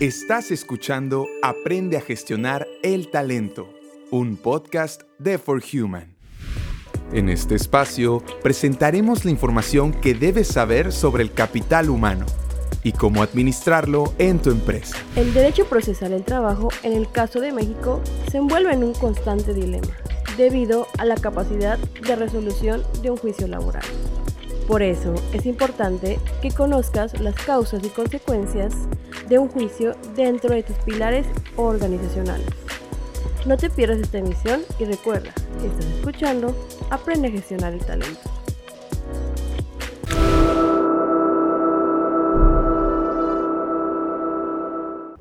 Estás escuchando Aprende a gestionar el talento, un podcast de For Human. En este espacio presentaremos la información que debes saber sobre el capital humano y cómo administrarlo en tu empresa. El derecho procesal del trabajo, en el caso de México, se envuelve en un constante dilema, debido a la capacidad de resolución de un juicio laboral. Por eso es importante que conozcas las causas y consecuencias de un juicio dentro de tus pilares organizacionales. No te pierdas esta emisión y recuerda que estás escuchando Aprende a gestionar el talento.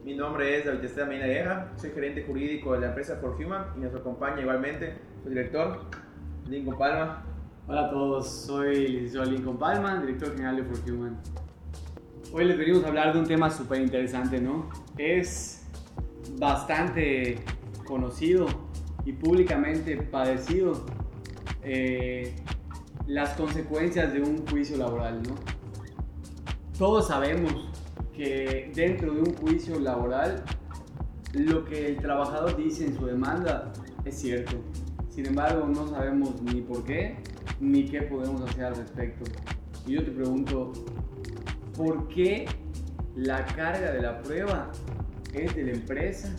Mi nombre es David Esteban Medina soy gerente jurídico de la empresa For Human y nos acompaña igualmente su director, Lincoln Palma. Hola a todos, soy el licenciado Lincoln Palma, director general de For Human. Hoy les venimos a hablar de un tema súper interesante, ¿no? Es bastante conocido y públicamente padecido eh, las consecuencias de un juicio laboral, ¿no? Todos sabemos que dentro de un juicio laboral lo que el trabajador dice en su demanda es cierto. Sin embargo, no sabemos ni por qué ni qué podemos hacer al respecto. Y yo te pregunto, ¿por qué la carga de la prueba es de la empresa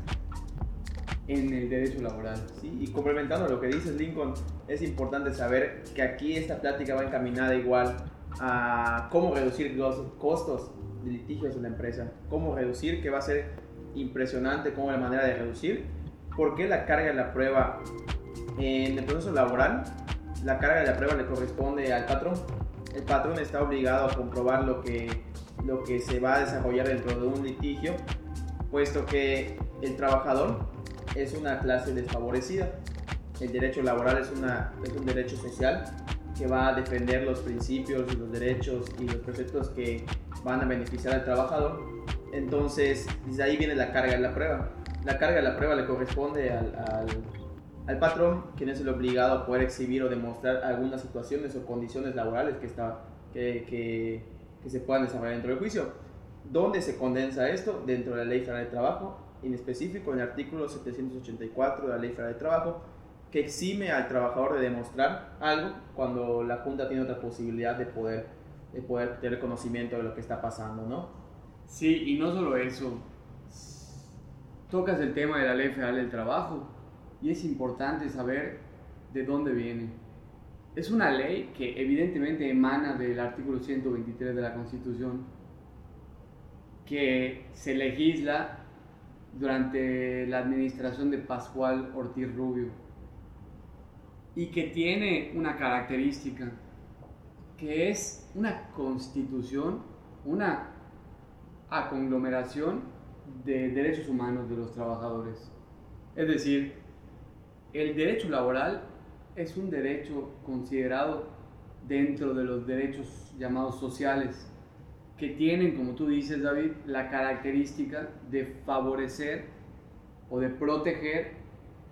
en el derecho laboral? Sí, y complementando lo que dices Lincoln, es importante saber que aquí esta plática va encaminada igual a cómo reducir los costos de litigios en la empresa, cómo reducir, que va a ser impresionante cómo la manera de reducir, por qué la carga de la prueba en el proceso laboral la carga de la prueba le corresponde al patrón. El patrón está obligado a comprobar lo que, lo que se va a desarrollar dentro de un litigio, puesto que el trabajador es una clase desfavorecida. El derecho laboral es, una, es un derecho social que va a defender los principios y los derechos y los preceptos que van a beneficiar al trabajador. Entonces, desde ahí viene la carga de la prueba. La carga de la prueba le corresponde al, al al patrón, quien es el obligado a poder exhibir o demostrar algunas situaciones o condiciones laborales que, está, que, que, se puedan desarrollar dentro del juicio. ¿Dónde se condensa esto? Dentro de la Ley Federal de Trabajo, en específico en el artículo 784 de la Ley Federal de Trabajo, que exime al trabajador de demostrar algo cuando la Junta tiene otra posibilidad de poder, de poder tener conocimiento de lo que está pasando, ¿no? Sí, y no solo eso. Tocas el tema de la Ley Federal del Trabajo y es importante saber de dónde viene. Es una ley que evidentemente emana del artículo 123 de la Constitución, que se legisla durante la administración de Pascual Ortiz Rubio y que tiene una característica, que es una constitución, una conglomeración de derechos humanos de los trabajadores. Es decir, el derecho laboral es un derecho considerado dentro de los derechos llamados sociales, que tienen, como tú dices David, la característica de favorecer o de proteger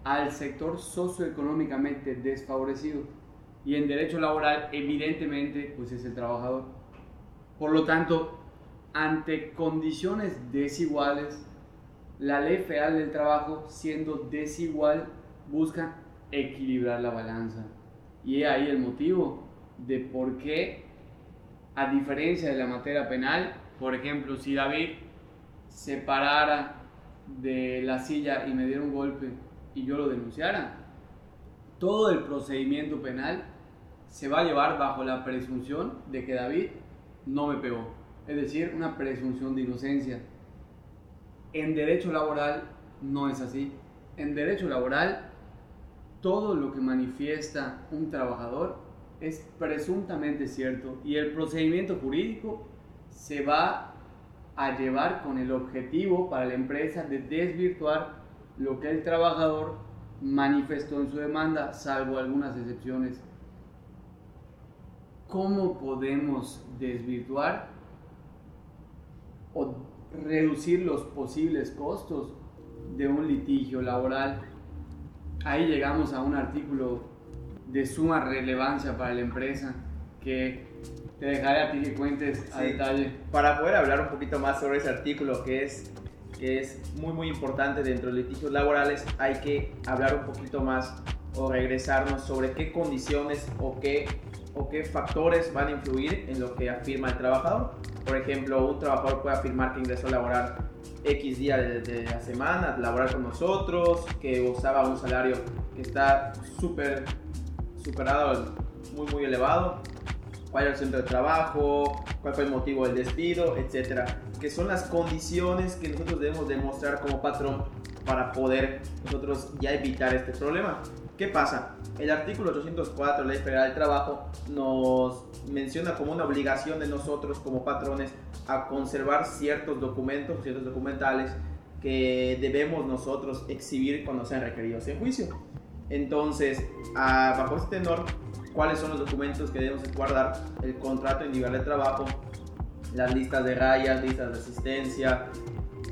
al sector socioeconómicamente desfavorecido. Y en derecho laboral, evidentemente, pues es el trabajador. Por lo tanto, ante condiciones desiguales, la ley federal del trabajo, siendo desigual, busca equilibrar la balanza. Y ahí el motivo de por qué, a diferencia de la materia penal, por ejemplo, si David se parara de la silla y me diera un golpe y yo lo denunciara, todo el procedimiento penal se va a llevar bajo la presunción de que David no me pegó. Es decir, una presunción de inocencia. En derecho laboral no es así. En derecho laboral todo lo que manifiesta un trabajador es presuntamente cierto y el procedimiento jurídico se va a llevar con el objetivo para la empresa de desvirtuar lo que el trabajador manifestó en su demanda, salvo algunas excepciones. ¿Cómo podemos desvirtuar o reducir los posibles costos de un litigio laboral? Ahí llegamos a un artículo de suma relevancia para la empresa que te dejaré a ti que cuentes a detalle. Para poder hablar un poquito más sobre ese artículo que es que es muy muy importante dentro de litigios laborales, hay que hablar un poquito más o regresarnos sobre qué condiciones o qué, o qué factores van a influir en lo que afirma el trabajador. Por ejemplo, un trabajador puede afirmar que ingresó a laborar X día de, la semana, laborar con nosotros, que usaba un salario que está súper superado, muy muy elevado, cuál era el centro de trabajo, cuál fue el motivo del despido, etcétera, que son las condiciones que nosotros debemos demostrar como patrón para poder nosotros ya evitar este problema. ¿Qué pasa? El artículo 804 de la Ley Federal del Trabajo nos menciona como una obligación de nosotros como patrones a conservar ciertos documentos, ciertos documentales que debemos nosotros exhibir cuando sean requeridos en juicio. Entonces, bajo este tenor, cuáles son los documentos que debemos guardar, el contrato individual de trabajo, las listas de rayas, listas de asistencia,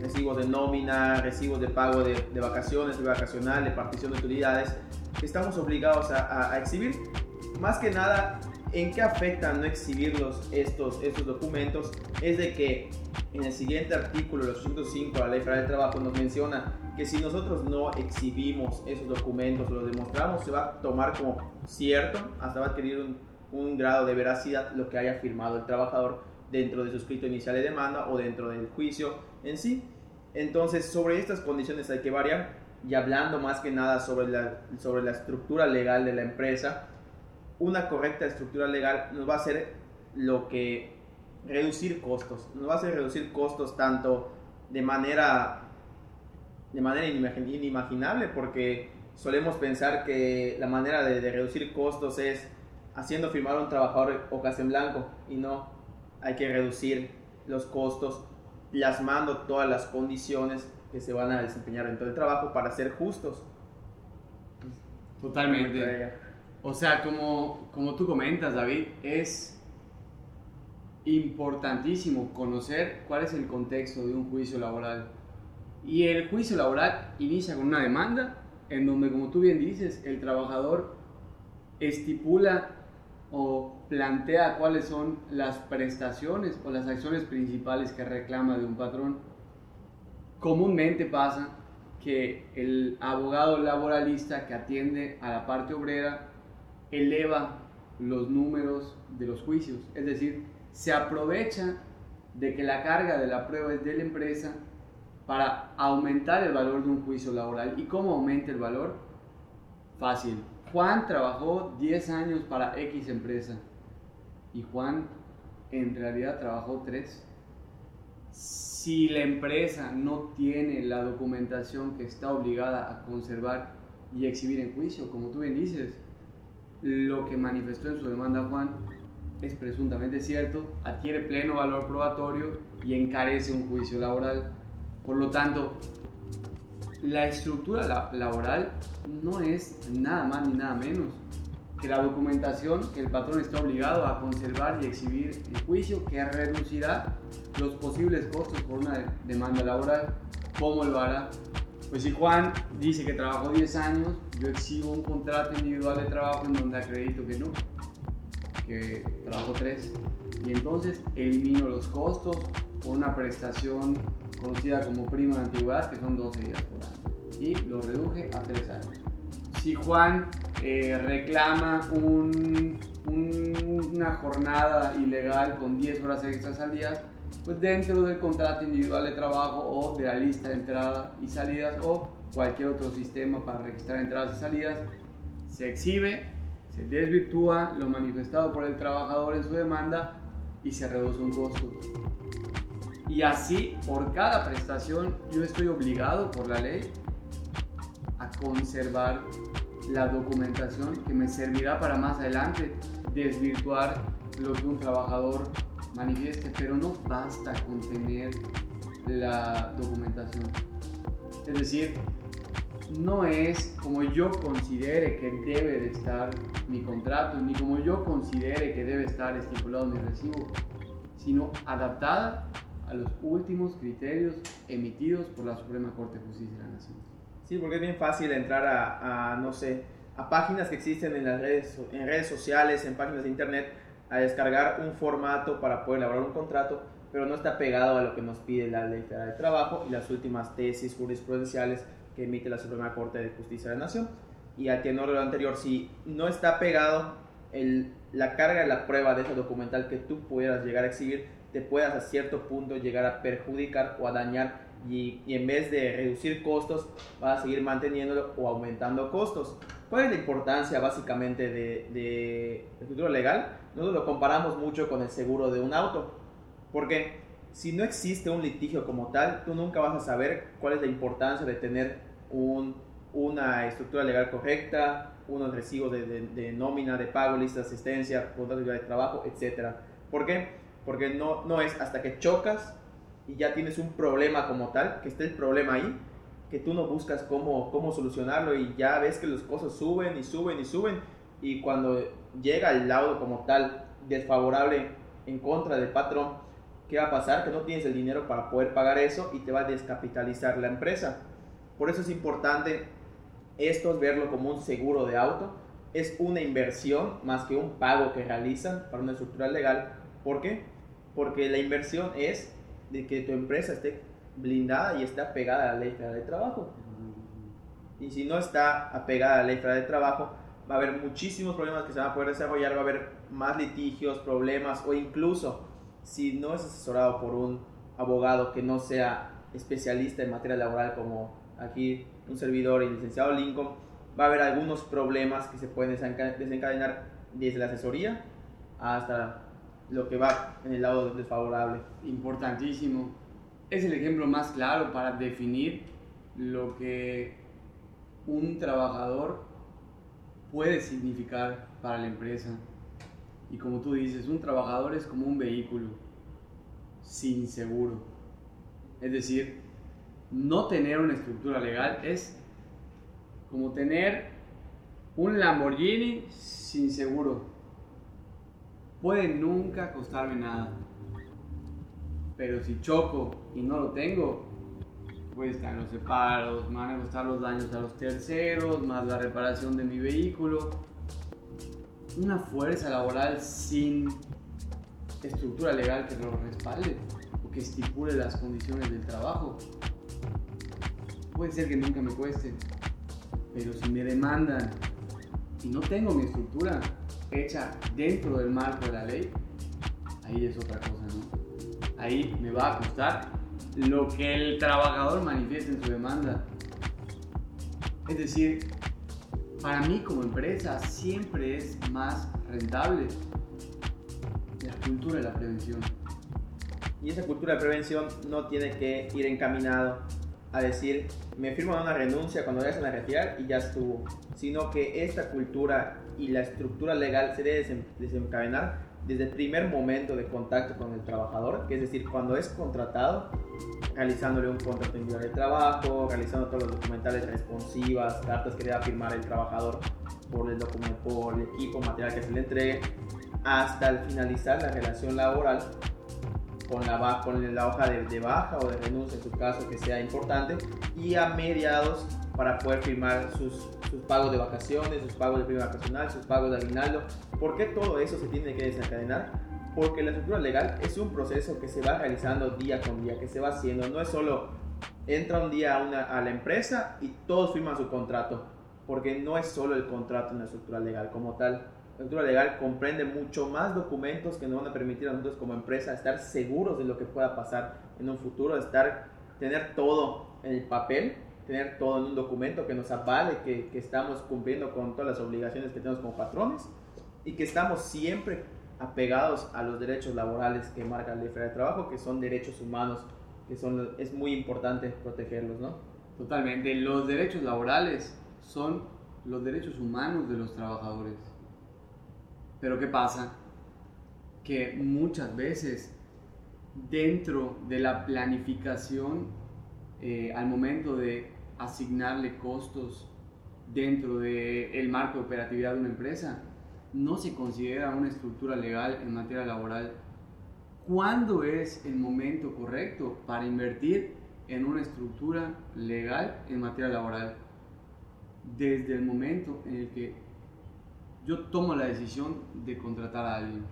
recibos de nómina, recibos de pago de, vacaciones, de vacacional, de partición de utilidades, estamos obligados a, exhibir. Más que nada, ¿en qué afecta no exhibirlos estos, estos documentos? Es de que en el siguiente artículo, el 805 de la Ley Federal del Trabajo, nos menciona que si nosotros no exhibimos esos documentos, los demostramos, se va a tomar como cierto, hasta va a adquirir un, un grado de veracidad lo que haya firmado el trabajador dentro de su escrito inicial de demanda o dentro del juicio en sí. Entonces, sobre estas condiciones hay que variar y hablando más que nada sobre la, sobre la estructura legal de la empresa, una correcta estructura legal nos va a hacer lo que reducir costos, nos va a hacer reducir costos tanto de manera de manera inimaginable porque solemos pensar que la manera de, de reducir costos es haciendo firmar a un trabajador hojas en blanco y no hay que reducir los costos plasmando todas las condiciones que se van a desempeñar dentro del trabajo para ser justos. Totalmente. O sea, como, como tú comentas, David, es importantísimo conocer cuál es el contexto de un juicio laboral. Y el juicio laboral inicia con una demanda en donde, como tú bien dices, el trabajador estipula o plantea cuáles son las prestaciones o las acciones principales que reclama de un patrón. Comúnmente pasa que el abogado laboralista que atiende a la parte obrera eleva los números de los juicios, es decir, se aprovecha de que la carga de la prueba es de la empresa para aumentar el valor de un juicio laboral. ¿Y cómo aumenta el valor? Fácil, Juan trabajó 10 años para X empresa y Juan en realidad trabajó 3. Si la empresa no tiene la documentación que está obligada a conservar y exhibir en juicio, como tú bien dices, lo que manifestó en su demanda Juan es presuntamente cierto, adquiere pleno valor probatorio y encarece un juicio laboral. Por lo tanto, la estructura laboral no es nada más ni nada menos que la documentación que el patrón está obligado a conservar y exhibir en juicio que reducirá los posibles costos por una demanda laboral. ¿Cómo lo hará? Pues si Juan dice que trabajó 10 años, yo exhibo un contrato individual de trabajo en donde acredito que no, que trabajó 3. Y entonces elimino los costos por una prestación conocida como prima de antigüedad, que son 12 días por año. Y lo reduje a 3 años. Si Juan eh, reclama una jornada ilegal con 10 horas extras al día, pues dentro del contrato individual de trabajo o de la lista de entradas y salidas o cualquier otro sistema para registrar entradas y salidas, se exhibe, se desvirtúa lo manifestado por el trabajador en su demanda y se reduce un costo. Y así, por cada prestación, yo estoy obligado por la ley a conservar la documentación que me servirá para más adelante desvirtuar lo que un trabajador manifieste, pero no basta con tener la documentación. Es decir, no es como yo considere que debe de estar mi contrato, ni como yo considere que debe estar estipulado mi recibo, sino adaptada a los últimos criterios emitidos por la Suprema Corte de Justicia de la Nación. Sí, porque es bien fácil entrar a, no sé, a páginas que existen en las redes, en redes sociales, en páginas de internet, a descargar un formato para poder elaborar un contrato, pero no está pegado a lo que nos pide la Ley de Trabajo y las últimas tesis jurisprudenciales que emite la Suprema Corte de Justicia de la Nación. Y al tenor de lo anterior, si no está pegado el, la carga de la prueba de ese documental que tú pudieras llegar a exhibir, te puedas a cierto punto llegar a perjudicar o a dañar y, en vez de reducir costos, vas a seguir manteniéndolo o aumentando costos. ¿Cuál es la importancia básicamente de, de, futuro legal? Nosotros lo comparamos mucho con el seguro de un auto, porque si no existe un litigio como tal, tú nunca vas a saber cuál es la importancia de tener un, una estructura legal correcta, unos recibos de, de, nómina, de pago, lista de asistencia, contrato de trabajo, etc. ¿Por qué? Porque no, no es hasta que chocas y ya tienes un problema como tal, que esté el problema ahí, que tú no buscas cómo, cómo solucionarlo y ya ves que las cosas suben y suben y suben y cuando llega el laudo como tal desfavorable en contra del patrón, ¿qué va a pasar? Que no tienes el dinero para poder pagar eso y te va a descapitalizar la empresa. Por eso es importante esto, verlo como un seguro de auto. Es una inversión más que un pago que realizan para una estructura legal. ¿Por qué? Porque la inversión es de que tu empresa esté blindada y esté apegada a la ley federal de trabajo. Y si no está apegada a la ley federal de trabajo, va a haber muchísimos problemas que se van a poder desarrollar, va a haber más litigios, problemas o incluso si no es asesorado por un abogado que no sea especialista en materia laboral como aquí un servidor y licenciado Lincoln, va a haber algunos problemas que se pueden desencadenar desde la asesoría hasta lo que va en el lado desfavorable. Importantísimo. Es el ejemplo más claro para definir lo que un trabajador puede significar para la empresa. Y como tú dices, un trabajador es como un vehículo sin seguro. Es decir, no tener una estructura legal es como tener un Lamborghini sin seguro puede nunca costarme nada. Pero si choco y no lo tengo, pues están los separos, van a costar los daños a los terceros, más la reparación de mi vehículo. Una fuerza laboral sin estructura legal que lo respalde o que estipule las condiciones del trabajo. Puede ser que nunca me cueste, pero si me demandan y no tengo mi estructura, hecha dentro del marco de la ley, ahí es otra cosa, ¿no? Ahí me va a costar lo que el trabajador manifieste en su demanda. Es decir, para mí como empresa siempre es más rentable la cultura de la prevención. Y esa cultura de prevención no tiene que ir encaminado a decir, me firmo una renuncia cuando ya se la retirar y ya estuvo, sino que esta cultura y la estructura legal se debe desencadenar desde el primer momento de contacto con el trabajador, que es decir, cuando es contratado, realizándole un contrato individual de trabajo, realizando todos los documentales responsivas, cartas que deba firmar el trabajador por el, documento, por el equipo, material que se le entregue, hasta el finalizar la relación laboral con la, con la hoja de, de, baja o de renuncia en su caso que sea importante y a mediados para poder firmar sus, pagos de vacaciones, sus pagos de prima vacacional, sus pagos de aguinaldo. ¿Por qué todo eso se tiene que desencadenar? Porque la estructura legal es un proceso que se va realizando día con día, que se va haciendo. No es solo entra un día a, una, a la empresa y todos firman su contrato, porque no es solo el contrato en la estructura legal como tal la estructura legal comprende mucho más documentos que nos van a permitir a nosotros como empresa estar seguros de lo que pueda pasar en un futuro, estar, tener todo en el papel, tener todo en un documento que nos avale que, que estamos cumpliendo con todas las obligaciones que tenemos como patrones y que estamos siempre apegados a los derechos laborales que marca la ley de trabajo, que son derechos humanos, que son, es muy importante protegerlos, ¿no? Totalmente, los derechos laborales son los derechos humanos de los trabajadores pero ¿qué pasa? Que muchas veces dentro de la planificación, eh, al momento de asignarle costos dentro del el marco de operatividad de una empresa, no se considera una estructura legal en materia laboral. ¿Cuándo es el momento correcto para invertir en una estructura legal en materia laboral? Desde el momento en el que yo tomo la decisión de contratar a alguien.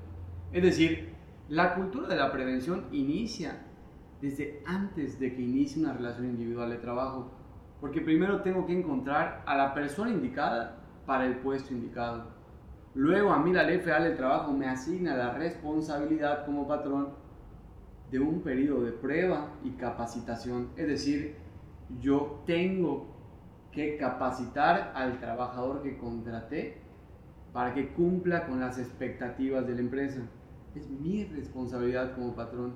Es decir, La cultura de la prevención inicia desde antes de que inicie una relación individual de trabajo, porque primero tengo que encontrar a la persona indicada para el puesto indicado. Luego a mí la ley federal del trabajo me asigna la responsabilidad como patrón de un periodo de prueba y capacitación, es decir, yo tengo que capacitar al trabajador que contraté para que cumpla con las expectativas de la empresa. Es mi responsabilidad como patrón.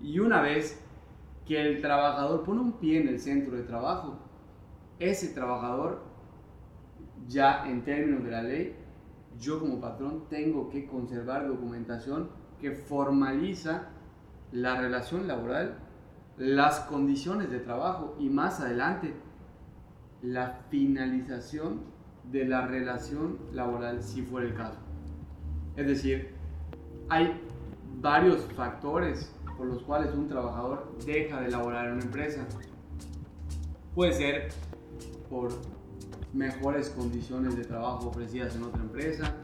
Y una vez que el trabajador pone un pie en el centro de trabajo, ese trabajador, ya en términos de la ley, yo como patrón tengo que conservar documentación que formaliza la relación laboral, las condiciones de trabajo y más adelante la finalización de la relación laboral si fuera el caso. Es decir, hay varios factores por los cuales un trabajador deja de laborar en una empresa. Puede ser por mejores condiciones de trabajo ofrecidas en otra empresa,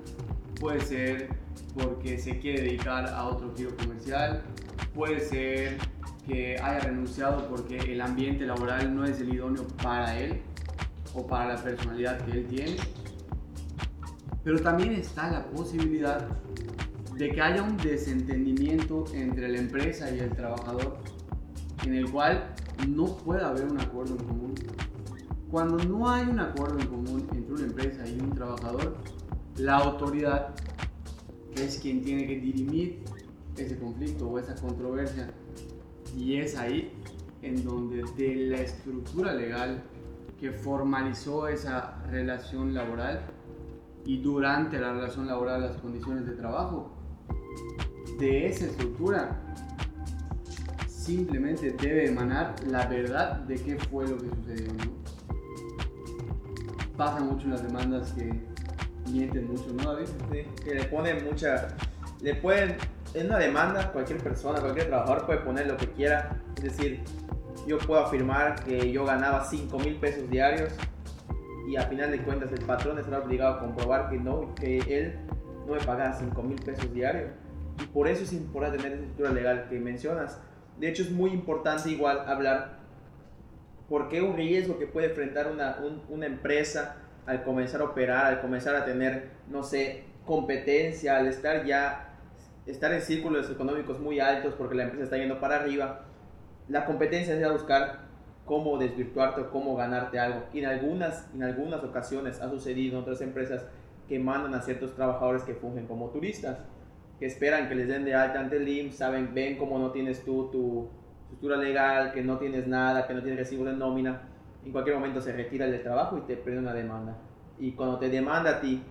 puede ser porque se quiere dedicar a otro giro comercial, puede ser que haya renunciado porque el ambiente laboral no es el idóneo para él o para la personalidad que él tiene. Pero también está la posibilidad de que haya un desentendimiento entre la empresa y el trabajador en el cual no pueda haber un acuerdo en común. Cuando no hay un acuerdo en común entre una empresa y un trabajador, la autoridad, es quien tiene que dirimir ese conflicto o esa controversia, y es ahí en donde de la estructura legal que formalizó esa relación laboral y durante la relación laboral las condiciones de trabajo, de esa estructura simplemente debe emanar la verdad de qué fue lo que sucedió. Pasa mucho en las demandas que mienten mucho, ¿no, David? Sí, que le ponen mucha... Le pueden... En una demanda, cualquier persona, cualquier trabajador puede poner lo que quiera. Es decir, yo puedo afirmar que yo ganaba 5 mil pesos diarios y a final de cuentas el patrón estará obligado a comprobar que no, que él no me pagaba 5 mil pesos diarios. Y por eso es importante tener esa estructura legal que mencionas. De hecho, es muy importante igual hablar por qué un riesgo que puede enfrentar una, una empresa al comenzar a operar, al comenzar a tener, no sé, competencia, al estar ya, estar en círculos económicos muy altos porque la empresa está yendo para arriba, la competencia es a buscar cómo desvirtuarte o cómo ganarte algo. Y en algunas, en algunas ocasiones ha sucedido en otras empresas que mandan a ciertos trabajadores que fungen como turistas, que esperan que les den de alta ante el IMSS, saben, ven cómo no tienes tú tu estructura legal, que no tienes nada, que no tienes recibo de nómina, en cualquier momento se retira del trabajo y te prende una demanda. Y cuando te demanda a ti,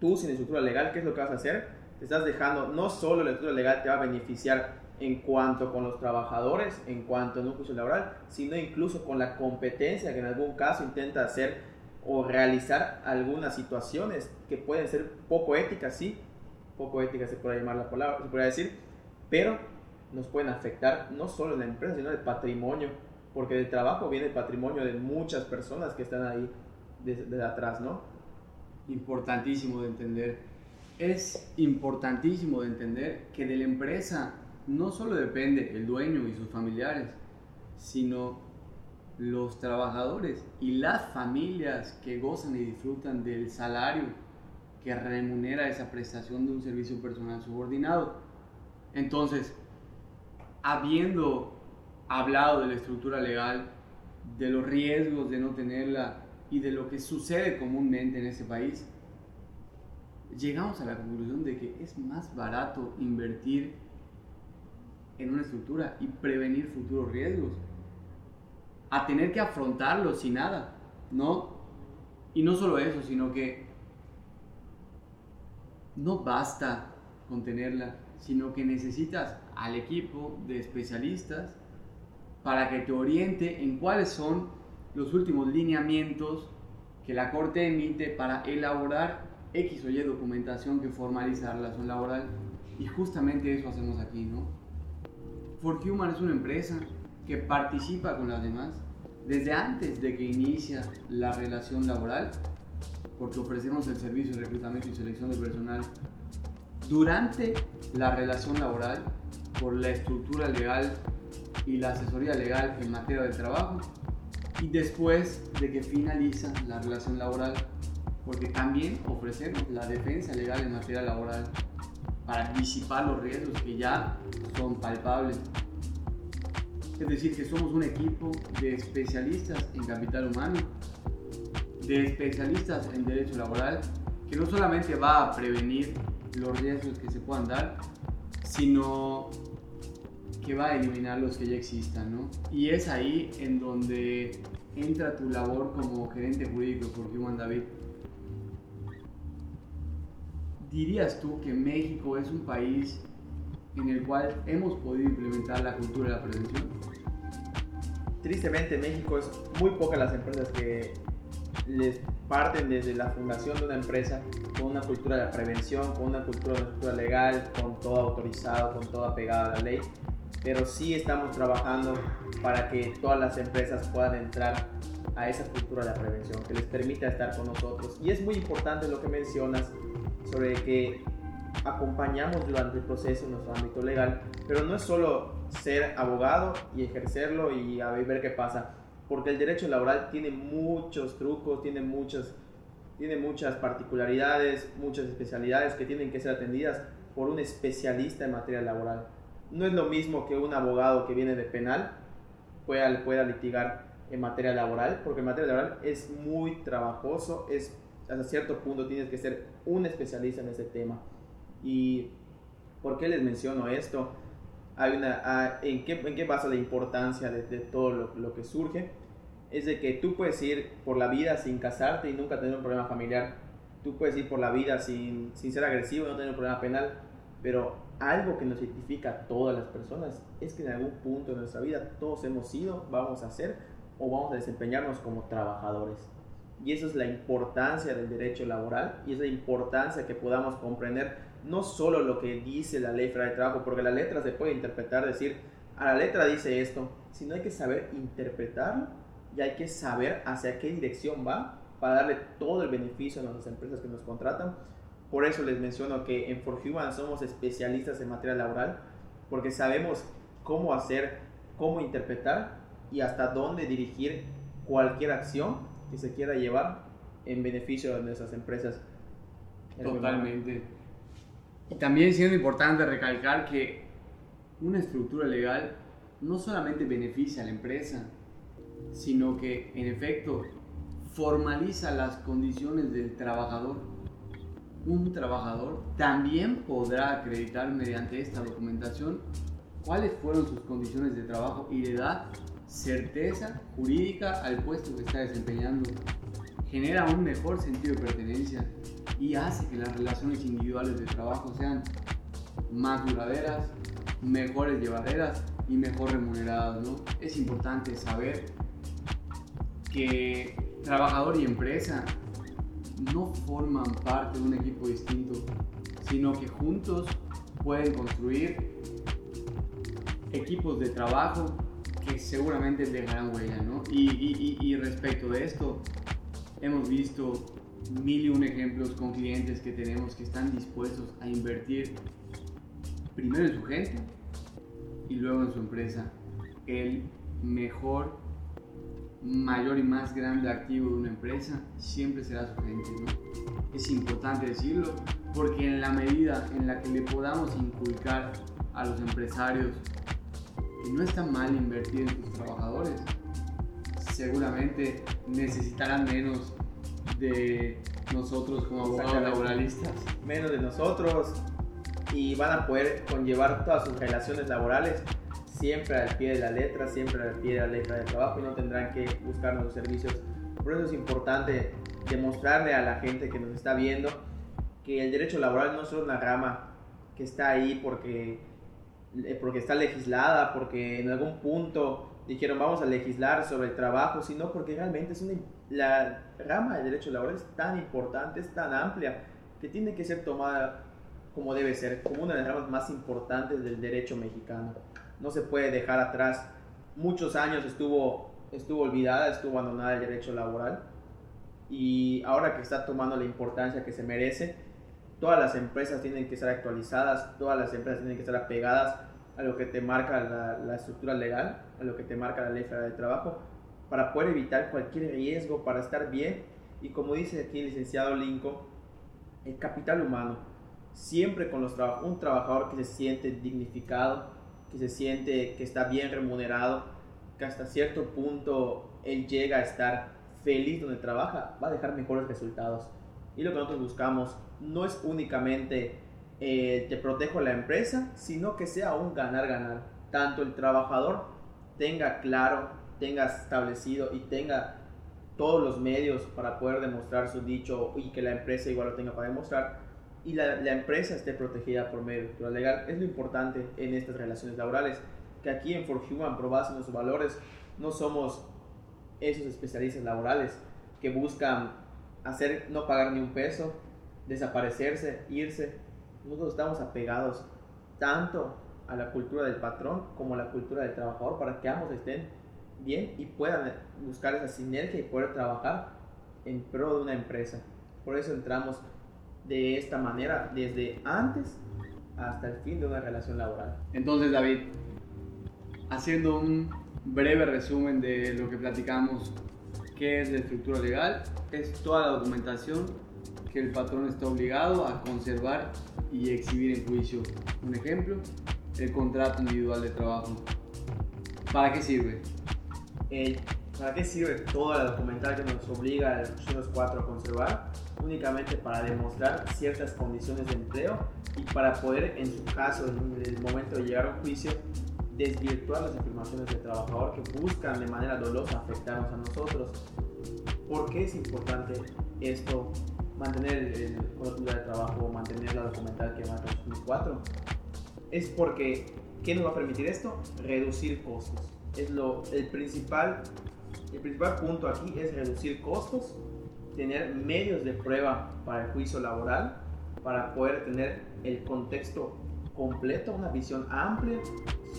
tú sin estructura legal, ¿qué es lo que vas a hacer? Te estás dejando, no solo la estructura legal te va a beneficiar en cuanto con los trabajadores, en cuanto en un juicio laboral, sino incluso con la competencia que en algún caso intenta hacer o realizar algunas situaciones que pueden ser poco éticas, sí, poco éticas se puede llamar la palabra, se puede decir, pero nos pueden afectar no solo en la empresa, sino el patrimonio, porque del trabajo viene el patrimonio de muchas personas que están ahí desde, atrás, ¿no? Importantísimo de entender. Es importantísimo de entender que de la empresa no solo depende el dueño y sus familiares, sino los trabajadores y las familias que gozan y disfrutan del salario que remunera esa prestación de un servicio personal subordinado. Entonces, habiendo hablado de la estructura legal, de los riesgos de no tenerla y de lo que sucede comúnmente en ese país, llegamos a la conclusión de que es más barato invertir en una estructura y prevenir futuros riesgos. A tener que afrontarlos sin nada, ¿no? Y no solo eso, sino que no basta con tenerla, sino que necesitas al equipo de especialistas para que te oriente en cuáles son los últimos lineamientos que la Corte emite para elaborar X o Y documentación que formaliza la relación laboral. Y justamente eso hacemos aquí, ¿no? For Human es una empresa que participa con las demás desde antes de que inicia la relación laboral, porque ofrecemos el servicio de reclutamiento y selección de personal durante la relación laboral por la estructura legal y la asesoría legal en materia de trabajo y después de que finaliza la relación laboral porque también ofrecemos la defensa legal en materia laboral para disipar los riesgos que ya son palpables. Es decir, que somos un equipo de especialistas en capital humano, de especialistas en derecho laboral, que no solamente va a prevenir los riesgos que se puedan dar, sino que va a eliminar los que ya existan, ¿no? Y es ahí en donde entra tu labor como gerente jurídico por Human David. ¿Dirías tú que México es un país en el cual hemos podido implementar la cultura de la prevención? Tristemente México es muy pocas las empresas que les parten desde la fundación de una empresa con una cultura de prevención, con una cultura, una cultura legal, con todo autorizado, con todo apegado a la ley pero sí estamos trabajando para que todas las empresas puedan entrar a esa cultura de prevención, que les permita estar con nosotros. Y es muy importante lo que mencionas sobre que acompañamos durante el proceso en nuestro ámbito legal, pero no es solo ser abogado y ejercerlo y a ver qué pasa, porque el derecho laboral tiene muchos trucos, tiene muchas, tiene muchas particularidades, muchas especialidades que tienen que ser atendidas por un especialista en materia laboral no es lo mismo que un abogado que viene de penal pueda, pueda litigar en materia laboral, porque en materia laboral es muy trabajoso, es hasta cierto punto tienes que ser un especialista en ese tema. ¿Y por qué les menciono esto? Hay una, ah, ¿en, qué, ¿En qué basa la importancia de, todo lo, lo, que surge? Es de que tú puedes ir por la vida sin casarte y nunca tener un problema familiar. Tú puedes ir por la vida sin, ser agresivo y no tener un problema penal. Pero algo que nos identifica a todas las personas es que en algún punto de nuestra vida todos hemos sido, vamos a ser o vamos a desempeñarnos como trabajadores. Y esa es la importancia del derecho laboral y es la importancia que podamos comprender no solo lo que dice la ley federal de trabajo, porque la letra se puede interpretar, decir, a la letra dice esto, sino hay que saber interpretarlo y hay que saber hacia qué dirección va para darle todo el beneficio a nuestras empresas que nos contratan por eso les menciono que en For Human somos especialistas en materia laboral, porque sabemos cómo hacer, cómo interpretar y hasta dónde dirigir cualquier acción que se quiera llevar en beneficio de nuestras empresas. Totalmente. También siendo importante recalcar que una estructura legal no solamente beneficia a la empresa, sino que en efecto formaliza las condiciones del trabajador un trabajador también podrá acreditar mediante esta documentación cuáles fueron sus condiciones de trabajo y le da certeza jurídica al puesto que está desempeñando. Genera un mejor sentido de pertenencia y hace que las relaciones individuales de trabajo sean más duraderas, mejores llevaderas y mejor remuneradas. ¿no? Es importante saber que trabajador y empresa no forman parte de un equipo distinto, sino que juntos pueden construir equipos de trabajo que seguramente dejarán huella, ¿no? Y, respecto de esto, hemos visto mil y un ejemplos con clientes que tenemos que están dispuestos a invertir primero en su gente y luego en su empresa. El mejor mayor y más grande activo de una empresa siempre será su gente. ¿no? Es importante decirlo porque en la medida en la que le podamos inculcar a los empresarios que no está mal invertir en sus trabajadores, seguramente necesitarán menos de nosotros como abogados laboralistas. Menos de nosotros y van a poder conllevar todas sus relaciones laborales siempre al pie de la letra, siempre al pie de la letra de trabajo y no tendrán que buscar los servicios. Por eso es importante demostrarle a la gente que nos está viendo que el derecho laboral no es solo una rama que está ahí porque, eh, porque está legislada, porque en algún punto dijeron vamos a legislar sobre el trabajo, sino porque realmente es una, la rama del derecho laboral es tan importante, es tan amplia, que tiene que ser tomada como debe ser, como una de las ramas más importantes del derecho mexicano. No se puede dejar atrás. Muchos años estuvo, estuvo olvidada, estuvo abandonada el derecho laboral. Y ahora que está tomando la importancia que se merece, todas las empresas tienen que estar actualizadas, todas las empresas tienen que estar apegadas a lo que te marca la, la estructura legal, a lo que te marca la ley federal de trabajo, para poder evitar cualquier riesgo, para estar bien. Y como dice aquí el licenciado Lincoln, el capital humano, siempre con los un trabajador que se siente dignificado, que se siente que está bien remunerado, que hasta cierto punto él llega a estar feliz donde trabaja, va a dejar mejores resultados. Y lo que nosotros buscamos no es únicamente eh, te protejo la empresa, sino que sea un ganar-ganar. Tanto el trabajador tenga claro, tenga establecido y tenga todos los medios para poder demostrar su dicho y que la empresa igual lo tenga para demostrar y la, empresa esté protegida por medio de legal. Es lo importante en estas relaciones laborales, que aquí en For Human, probados nuestros valores, no somos esos especialistas laborales que buscan hacer no pagar ni un peso, desaparecerse, irse. Nosotros estamos apegados tanto a la cultura del patrón como a la cultura del trabajador para que ambos estén bien y puedan buscar esa sinergia y poder trabajar en pro de una empresa. Por eso entramos de esta manera desde antes hasta el fin de una relación laboral. Entonces, David, haciendo un breve resumen de lo que platicamos, ¿qué es la estructura legal? Es toda la documentación que el patrón está obligado a conservar y exhibir en juicio. Un ejemplo, el contrato individual de trabajo. ¿Para qué sirve? ¿Para qué sirve toda la documental que nos obliga el 804 a conservar? Únicamente para demostrar ciertas condiciones de empleo y para poder, en su caso, en el momento de llegar a un juicio, desvirtuar las afirmaciones del trabajador que buscan de manera dolosa afectarnos a nosotros. ¿Por qué es importante esto, mantener el, el de trabajo, mantener la documental que marca el 2004? Es porque, ¿qué nos va a permitir esto? Reducir costos. Es lo, el, principal, el principal punto aquí es reducir costos, tener medios de prueba para el juicio laboral, para poder tener el contexto completo, una visión amplia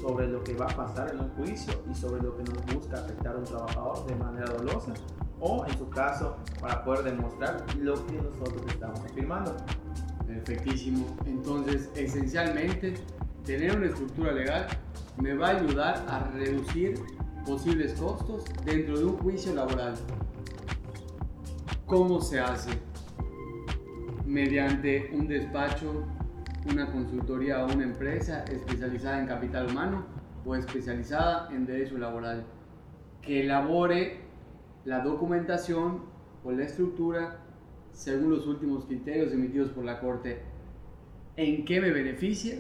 sobre lo que va a pasar en un juicio y sobre lo que nos busca afectar a un trabajador de manera dolosa o en su caso para poder demostrar lo que nosotros estamos afirmando. Perfectísimo. Entonces, esencialmente, tener una estructura legal me va a ayudar a reducir posibles costos dentro de un juicio laboral. ¿Cómo se hace? Mediante un despacho una consultoría o una empresa especializada en capital humano o especializada en derecho laboral que elabore la documentación o la estructura según los últimos criterios emitidos por la Corte. ¿En qué me beneficia?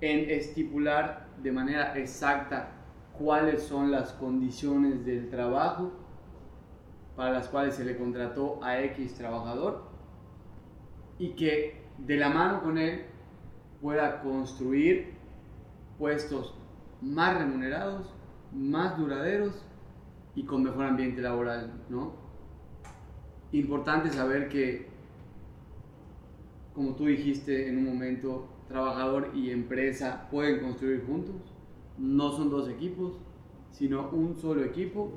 En estipular de manera exacta cuáles son las condiciones del trabajo para las cuales se le contrató a X trabajador y que de la mano con él pueda construir puestos más remunerados, más duraderos y con mejor ambiente laboral, ¿no? Importante saber que, como tú dijiste en un momento, trabajador y empresa pueden construir juntos. No son dos equipos, sino un solo equipo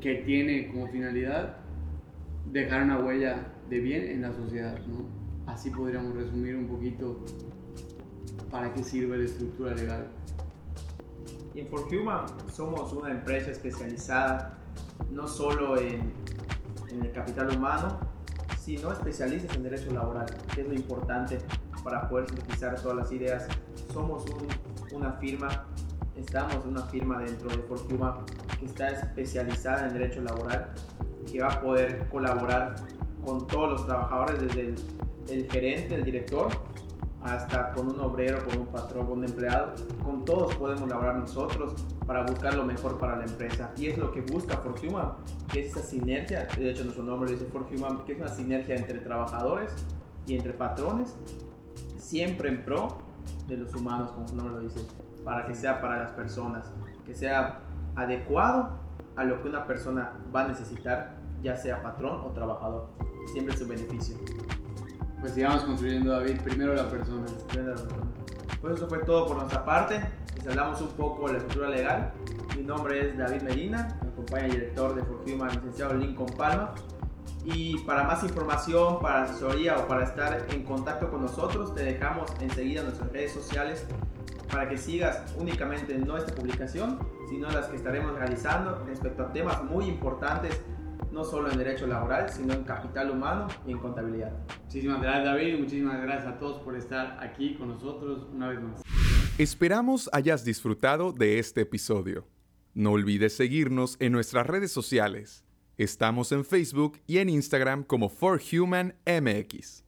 que tiene como finalidad dejar una huella de bien en la sociedad. Así podríamos resumir un poquito para qué sirve la estructura legal. En Human somos una empresa especializada no solo en, en el capital humano, sino especialistas en derecho laboral, que es lo importante para poder sintetizar todas las ideas. Somos una firma, estamos en una firma dentro de Human que está especializada en derecho laboral, que va a poder colaborar con todos los trabajadores desde el el gerente, el director, hasta con un obrero, con un patrón, con un empleado. Con todos podemos laborar nosotros para buscar lo mejor para la empresa. Y es lo que busca Human, que es esa sinergia, de hecho nuestro nombre dice Human, que es una sinergia entre trabajadores y entre patrones, siempre en pro de los humanos, como su nombre lo dice, para que sea para las personas, que sea adecuado a lo que una persona va a necesitar, ya sea patrón o trabajador. Siempre es su beneficio pues sigamos construyendo, David, primero la persona. Pues eso fue todo por nuestra parte. Les hablamos un poco de la estructura legal. Mi nombre es David Medina, me acompaña el director de For Human, licenciado Lincoln Palma. Y para más información, para asesoría o para estar en contacto con nosotros, te dejamos enseguida nuestras redes sociales para que sigas únicamente no esta publicación, sino las que estaremos realizando respecto a temas muy importantes, no solo en derecho laboral, sino en capital humano y en contabilidad. Muchísimas gracias David y muchísimas gracias a todos por estar aquí con nosotros una vez más. Esperamos hayas disfrutado de este episodio. No olvides seguirnos en nuestras redes sociales. Estamos en Facebook y en Instagram como ForHumanMX.